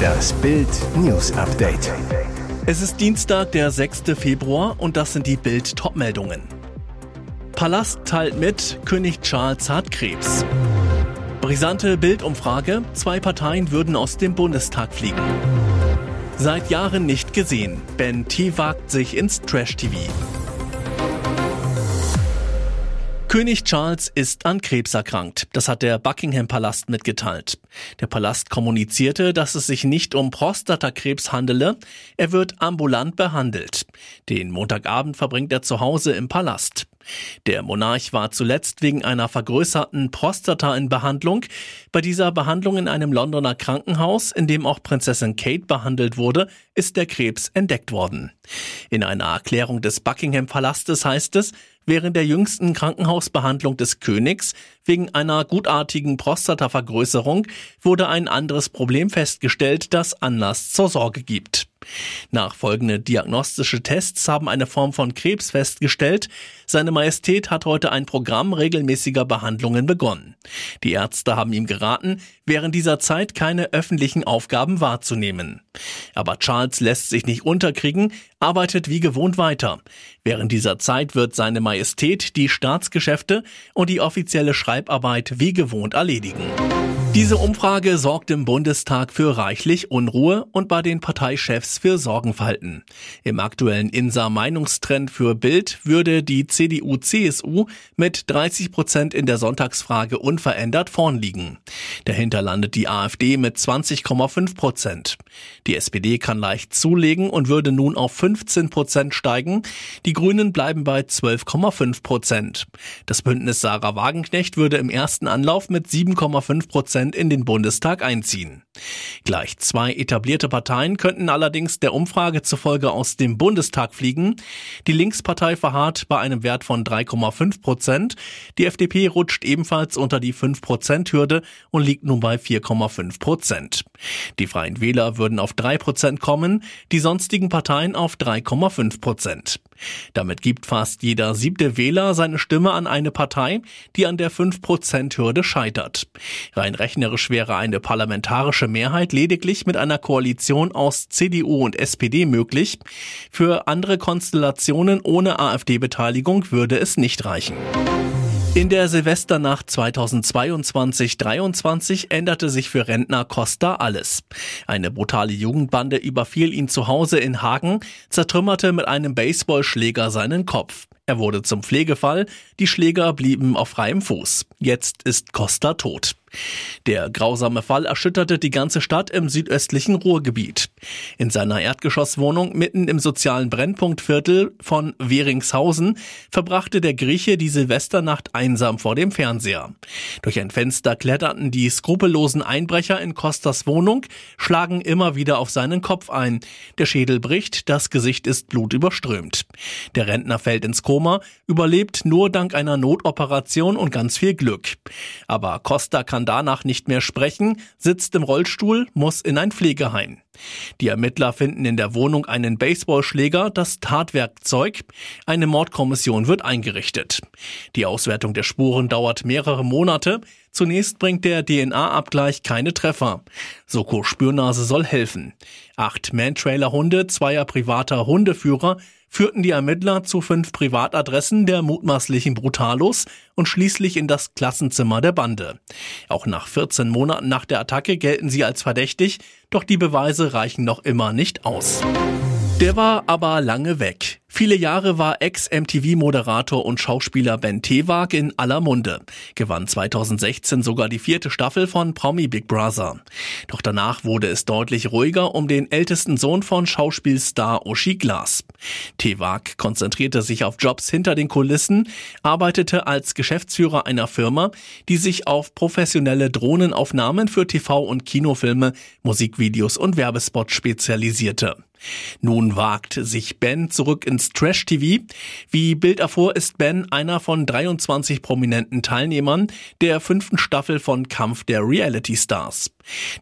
Das Bild News Update. Es ist Dienstag, der 6. Februar und das sind die Bild Topmeldungen. Palast teilt mit, König Charles hat Krebs. Brisante Bildumfrage, zwei Parteien würden aus dem Bundestag fliegen. Seit Jahren nicht gesehen, Ben T wagt sich ins Trash-TV. König Charles ist an Krebs erkrankt. Das hat der Buckingham Palast mitgeteilt. Der Palast kommunizierte, dass es sich nicht um Prostatakrebs handele. Er wird ambulant behandelt. Den Montagabend verbringt er zu Hause im Palast. Der Monarch war zuletzt wegen einer vergrößerten Prostata in Behandlung. Bei dieser Behandlung in einem Londoner Krankenhaus, in dem auch Prinzessin Kate behandelt wurde, ist der Krebs entdeckt worden. In einer Erklärung des Buckingham Palastes heißt es, während der jüngsten Krankenhausbehandlung des Königs wegen einer gutartigen Prostatavergrößerung wurde ein anderes Problem festgestellt, das Anlass zur Sorge gibt. Nachfolgende diagnostische Tests haben eine Form von Krebs festgestellt. Seine Majestät hat heute ein Programm regelmäßiger Behandlungen begonnen. Die Ärzte haben ihm geraten, während dieser Zeit keine öffentlichen Aufgaben wahrzunehmen. Aber Charles lässt sich nicht unterkriegen, arbeitet wie gewohnt weiter. Während dieser Zeit wird seine Majestät die Staatsgeschäfte und die offizielle Schreibarbeit wie gewohnt erledigen. Diese Umfrage sorgt im Bundestag für reichlich Unruhe und bei den Parteichefs für Sorgenfalten. Im aktuellen INSA-Meinungstrend für Bild würde die CDU-CSU mit 30 Prozent in der Sonntagsfrage unverändert vorn liegen. Dahinter landet die AfD mit 20,5 Prozent. Die SPD kann leicht zulegen und würde nun auf 15 Prozent steigen. Die Grünen bleiben bei 12,5 Prozent. Das Bündnis Sarah Wagenknecht würde im ersten Anlauf mit 7,5 Prozent in den Bundestag einziehen. Gleich zwei etablierte Parteien könnten allerdings der Umfrage zufolge aus dem Bundestag fliegen. Die Linkspartei verharrt bei einem Wert von 3,5 Prozent. Die FDP rutscht ebenfalls unter die 5 Prozent Hürde und liegt nun bei 4,5 Prozent. Die Freien Wähler würden auf 3 Prozent kommen, die sonstigen Parteien auf 3,5 Prozent. Damit gibt fast jeder siebte Wähler seine Stimme an eine Partei, die an der 5 Prozent Hürde scheitert. Rein rechnerisch wäre eine parlamentarische Mehrheit lediglich mit einer Koalition aus CDU und SPD möglich. Für andere Konstellationen ohne AfD-Beteiligung würde es nicht reichen. In der Silvesternacht 2022-23 änderte sich für Rentner Costa alles. Eine brutale Jugendbande überfiel ihn zu Hause in Hagen, zertrümmerte mit einem Baseballschläger seinen Kopf. Er wurde zum Pflegefall, die Schläger blieben auf freiem Fuß. Jetzt ist Costa tot. Der grausame Fall erschütterte die ganze Stadt im südöstlichen Ruhrgebiet. In seiner Erdgeschosswohnung mitten im sozialen Brennpunktviertel von Weringshausen verbrachte der Grieche die Silvesternacht einsam vor dem Fernseher. Durch ein Fenster kletterten die skrupellosen Einbrecher in Costas Wohnung, schlagen immer wieder auf seinen Kopf ein. Der Schädel bricht, das Gesicht ist blutüberströmt. Der Rentner fällt ins Koma, überlebt nur dank einer Notoperation und ganz viel Glück. Aber Costa kann kann danach nicht mehr sprechen, sitzt im Rollstuhl, muss in ein Pflegeheim. Die Ermittler finden in der Wohnung einen Baseballschläger, das Tatwerkzeug. Eine Mordkommission wird eingerichtet. Die Auswertung der Spuren dauert mehrere Monate. Zunächst bringt der DNA-Abgleich keine Treffer. Soko Spürnase soll helfen. Acht Man-Trailer-Hunde zweier privater Hundeführer führten die Ermittler zu fünf Privatadressen der mutmaßlichen Brutalos und schließlich in das Klassenzimmer der Bande. Auch nach 14 Monaten nach der Attacke gelten sie als verdächtig, doch die Beweise reichen noch immer nicht aus. Der war aber lange weg. Viele Jahre war Ex-MTV-Moderator und Schauspieler Ben Tewag in aller Munde, gewann 2016 sogar die vierte Staffel von Promi Big Brother. Doch danach wurde es deutlich ruhiger um den ältesten Sohn von Schauspielstar Uschi Glas. Tewag konzentrierte sich auf Jobs hinter den Kulissen, arbeitete als Geschäftsführer einer Firma, die sich auf professionelle Drohnenaufnahmen für TV- und Kinofilme, Musikvideos und Werbespots spezialisierte. Nun wagt sich Ben zurück ins Trash-TV. Wie Bild erfuhr, ist Ben einer von 23 prominenten Teilnehmern der fünften Staffel von Kampf der Reality Stars.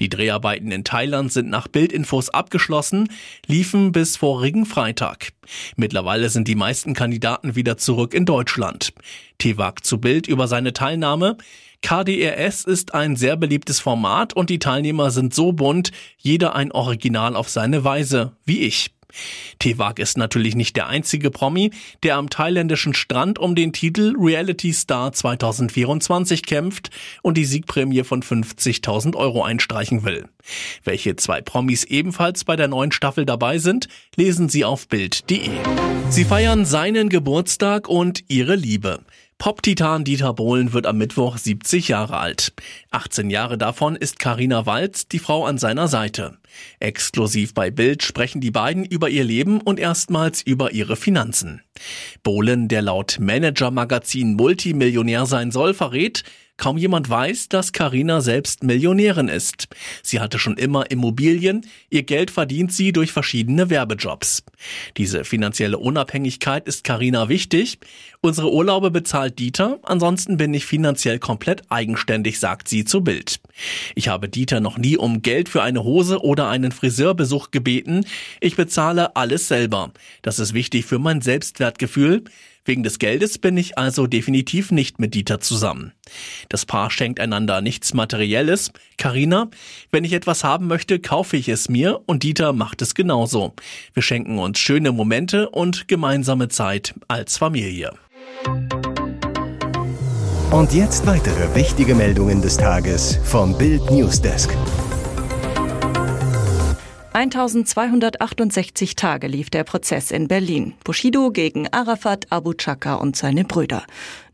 Die Dreharbeiten in Thailand sind nach Bildinfos abgeschlossen, liefen bis vorigen Freitag. Mittlerweile sind die meisten Kandidaten wieder zurück in Deutschland. Tewak zu Bild über seine Teilnahme. KDRS ist ein sehr beliebtes Format und die Teilnehmer sind so bunt, jeder ein Original auf seine Weise, wie ich. Tewag ist natürlich nicht der einzige Promi, der am thailändischen Strand um den Titel Reality Star 2024 kämpft und die Siegprämie von 50.000 Euro einstreichen will. Welche zwei Promis ebenfalls bei der neuen Staffel dabei sind, lesen Sie auf Bild.de. Sie feiern seinen Geburtstag und ihre Liebe. Pop-Titan Dieter Bohlen wird am Mittwoch 70 Jahre alt. 18 Jahre davon ist Karina Walz, die Frau an seiner Seite. Exklusiv bei Bild sprechen die beiden über ihr Leben und erstmals über ihre Finanzen. Bohlen, der laut Manager Magazin Multimillionär sein soll, verrät, Kaum jemand weiß, dass Karina selbst Millionärin ist. Sie hatte schon immer Immobilien, ihr Geld verdient sie durch verschiedene Werbejobs. Diese finanzielle Unabhängigkeit ist Karina wichtig. Unsere Urlaube bezahlt Dieter, ansonsten bin ich finanziell komplett eigenständig, sagt sie zu Bild. Ich habe Dieter noch nie um Geld für eine Hose oder einen Friseurbesuch gebeten. Ich bezahle alles selber. Das ist wichtig für mein Selbstwertgefühl. Wegen des Geldes bin ich also definitiv nicht mit Dieter zusammen. Das Paar schenkt einander nichts Materielles. Karina, wenn ich etwas haben möchte, kaufe ich es mir und Dieter macht es genauso. Wir schenken uns schöne Momente und gemeinsame Zeit als Familie. Und jetzt weitere wichtige Meldungen des Tages vom Bild Newsdesk. 1268 Tage lief der Prozess in Berlin. Bushido gegen Arafat, Abu Chaka und seine Brüder.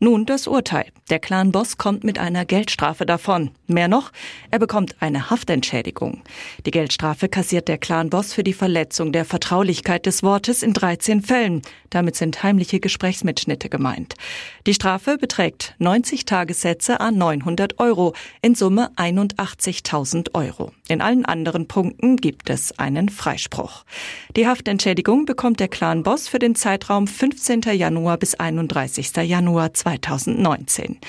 Nun das Urteil. Der Clan-Boss kommt mit einer Geldstrafe davon. Mehr noch, er bekommt eine Haftentschädigung. Die Geldstrafe kassiert der Clan-Boss für die Verletzung der Vertraulichkeit des Wortes in 13 Fällen. Damit sind heimliche Gesprächsmitschnitte gemeint. Die Strafe beträgt 90 Tagessätze an 900 Euro, in Summe 81.000 Euro. In allen anderen Punkten gibt es einen Freispruch. Die Haftentschädigung bekommt der Clan-Boss für den Zeitraum 15. Januar bis 31. Januar 2019.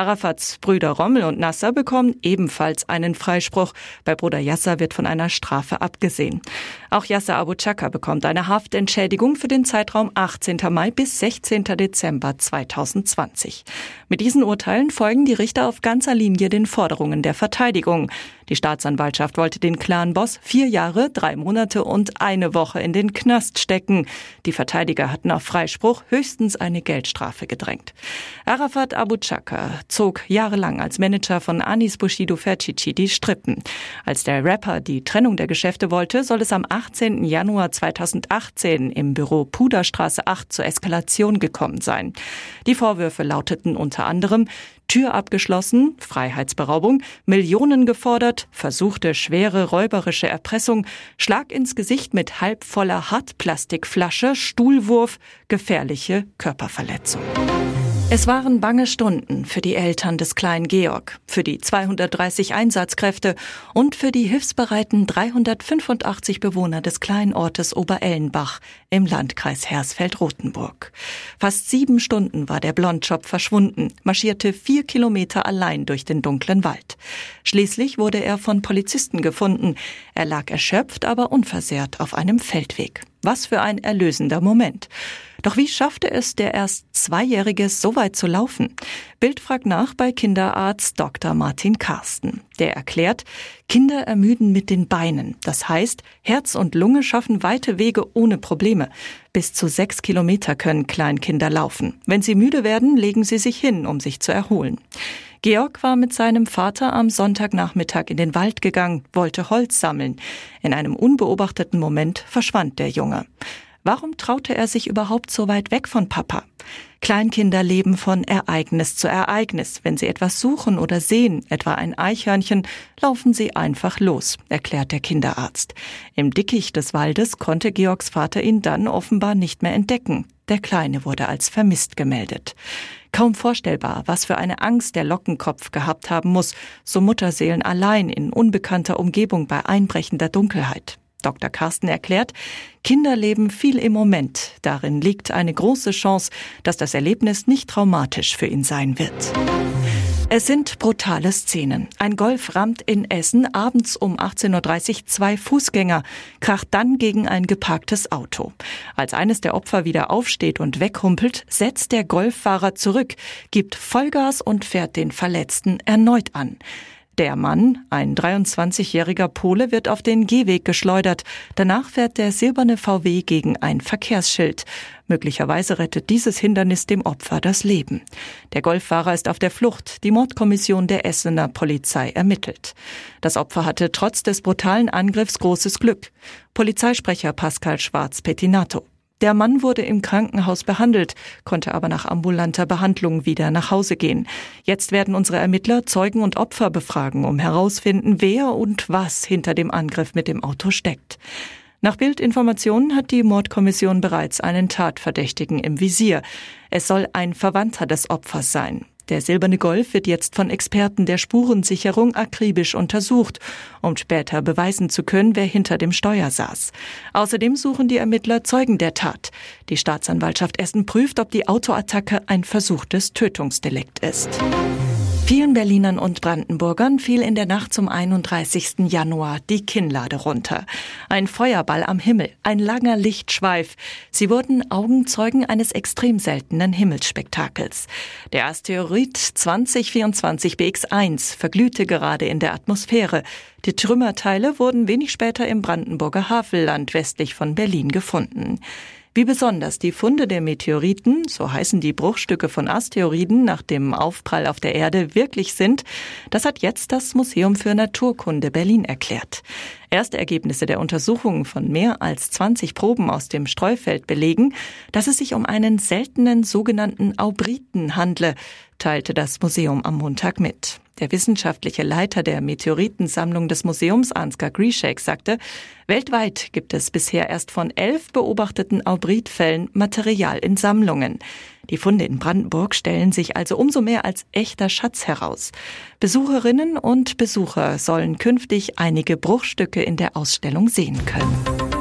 Arafats Brüder Rommel und Nasser bekommen ebenfalls einen Freispruch. Bei Bruder Yasser wird von einer Strafe abgesehen. Auch Yasser Abu Chaka bekommt eine Haftentschädigung für den Zeitraum 18. Mai bis 16. Dezember 2020. Mit diesen Urteilen folgen die Richter auf ganzer Linie den Forderungen der Verteidigung. Die Staatsanwaltschaft wollte den Clan-Boss vier Jahre, drei Monate und eine Woche in den Knast stecken. Die Verteidiger hatten auf Freispruch höchstens eine Geldstrafe gedrängt. Arafat Abu Chaka zog jahrelang als Manager von Anis Bushido Fercici die Strippen. Als der Rapper die Trennung der Geschäfte wollte, soll es am 18. Januar 2018 im Büro Puderstraße 8 zur Eskalation gekommen sein. Die Vorwürfe lauteten unter anderem Tür abgeschlossen, Freiheitsberaubung, Millionen gefordert, versuchte schwere räuberische Erpressung, Schlag ins Gesicht mit halbvoller Hartplastikflasche, Stuhlwurf, gefährliche Körperverletzung. Es waren bange Stunden für die Eltern des kleinen Georg, für die 230 Einsatzkräfte und für die hilfsbereiten 385 Bewohner des kleinen Ortes Oberellenbach im Landkreis Hersfeld-Rotenburg. Fast sieben Stunden war der Blondjob verschwunden, marschierte vier Kilometer allein durch den dunklen Wald. Schließlich wurde er von Polizisten gefunden. Er lag erschöpft, aber unversehrt auf einem Feldweg. Was für ein erlösender Moment. Doch wie schaffte es der erst Zweijährige so weit zu laufen? Bild fragt nach bei Kinderarzt Dr. Martin Karsten. Der erklärt, Kinder ermüden mit den Beinen. Das heißt, Herz und Lunge schaffen weite Wege ohne Probleme. Bis zu sechs Kilometer können Kleinkinder laufen. Wenn sie müde werden, legen sie sich hin, um sich zu erholen. Georg war mit seinem Vater am Sonntagnachmittag in den Wald gegangen, wollte Holz sammeln. In einem unbeobachteten Moment verschwand der Junge. Warum traute er sich überhaupt so weit weg von Papa? Kleinkinder leben von Ereignis zu Ereignis. Wenn sie etwas suchen oder sehen, etwa ein Eichhörnchen, laufen sie einfach los, erklärt der Kinderarzt. Im Dickicht des Waldes konnte Georgs Vater ihn dann offenbar nicht mehr entdecken. Der Kleine wurde als vermisst gemeldet. Kaum vorstellbar, was für eine Angst der Lockenkopf gehabt haben muss, so Mutterseelen allein in unbekannter Umgebung bei einbrechender Dunkelheit. Dr. Carsten erklärt, Kinder leben viel im Moment. Darin liegt eine große Chance, dass das Erlebnis nicht traumatisch für ihn sein wird. Es sind brutale Szenen. Ein Golf rammt in Essen abends um 18.30 Uhr zwei Fußgänger, kracht dann gegen ein geparktes Auto. Als eines der Opfer wieder aufsteht und weghumpelt, setzt der Golffahrer zurück, gibt Vollgas und fährt den Verletzten erneut an. Der Mann, ein 23-jähriger Pole, wird auf den Gehweg geschleudert. Danach fährt der silberne VW gegen ein Verkehrsschild. Möglicherweise rettet dieses Hindernis dem Opfer das Leben. Der Golffahrer ist auf der Flucht. Die Mordkommission der Essener Polizei ermittelt. Das Opfer hatte trotz des brutalen Angriffs großes Glück. Polizeisprecher Pascal Schwarz-Petinato. Der Mann wurde im Krankenhaus behandelt, konnte aber nach ambulanter Behandlung wieder nach Hause gehen. Jetzt werden unsere Ermittler Zeugen und Opfer befragen, um herausfinden, wer und was hinter dem Angriff mit dem Auto steckt. Nach Bildinformationen hat die Mordkommission bereits einen Tatverdächtigen im Visier. Es soll ein Verwandter des Opfers sein. Der silberne Golf wird jetzt von Experten der Spurensicherung akribisch untersucht, um später beweisen zu können, wer hinter dem Steuer saß. Außerdem suchen die Ermittler Zeugen der Tat. Die Staatsanwaltschaft Essen prüft, ob die Autoattacke ein versuchtes Tötungsdelikt ist. Vielen Berlinern und Brandenburgern fiel in der Nacht zum 31. Januar die Kinnlade runter. Ein Feuerball am Himmel, ein langer Lichtschweif. Sie wurden Augenzeugen eines extrem seltenen Himmelsspektakels. Der Asteroid 2024 BX1 verglühte gerade in der Atmosphäre. Die Trümmerteile wurden wenig später im Brandenburger Havelland westlich von Berlin gefunden. Wie besonders die Funde der Meteoriten, so heißen die Bruchstücke von Asteroiden nach dem Aufprall auf der Erde, wirklich sind, das hat jetzt das Museum für Naturkunde Berlin erklärt. Erste Ergebnisse der Untersuchungen von mehr als 20 Proben aus dem Streufeld belegen, dass es sich um einen seltenen sogenannten Aubriten handle, teilte das Museum am Montag mit. Der wissenschaftliche Leiter der Meteoritensammlung des Museums, Ansgar Grishek, sagte, weltweit gibt es bisher erst von elf beobachteten Aubritfällen Material in Sammlungen. Die Funde in Brandenburg stellen sich also umso mehr als echter Schatz heraus. Besucherinnen und Besucher sollen künftig einige Bruchstücke in der Ausstellung sehen können.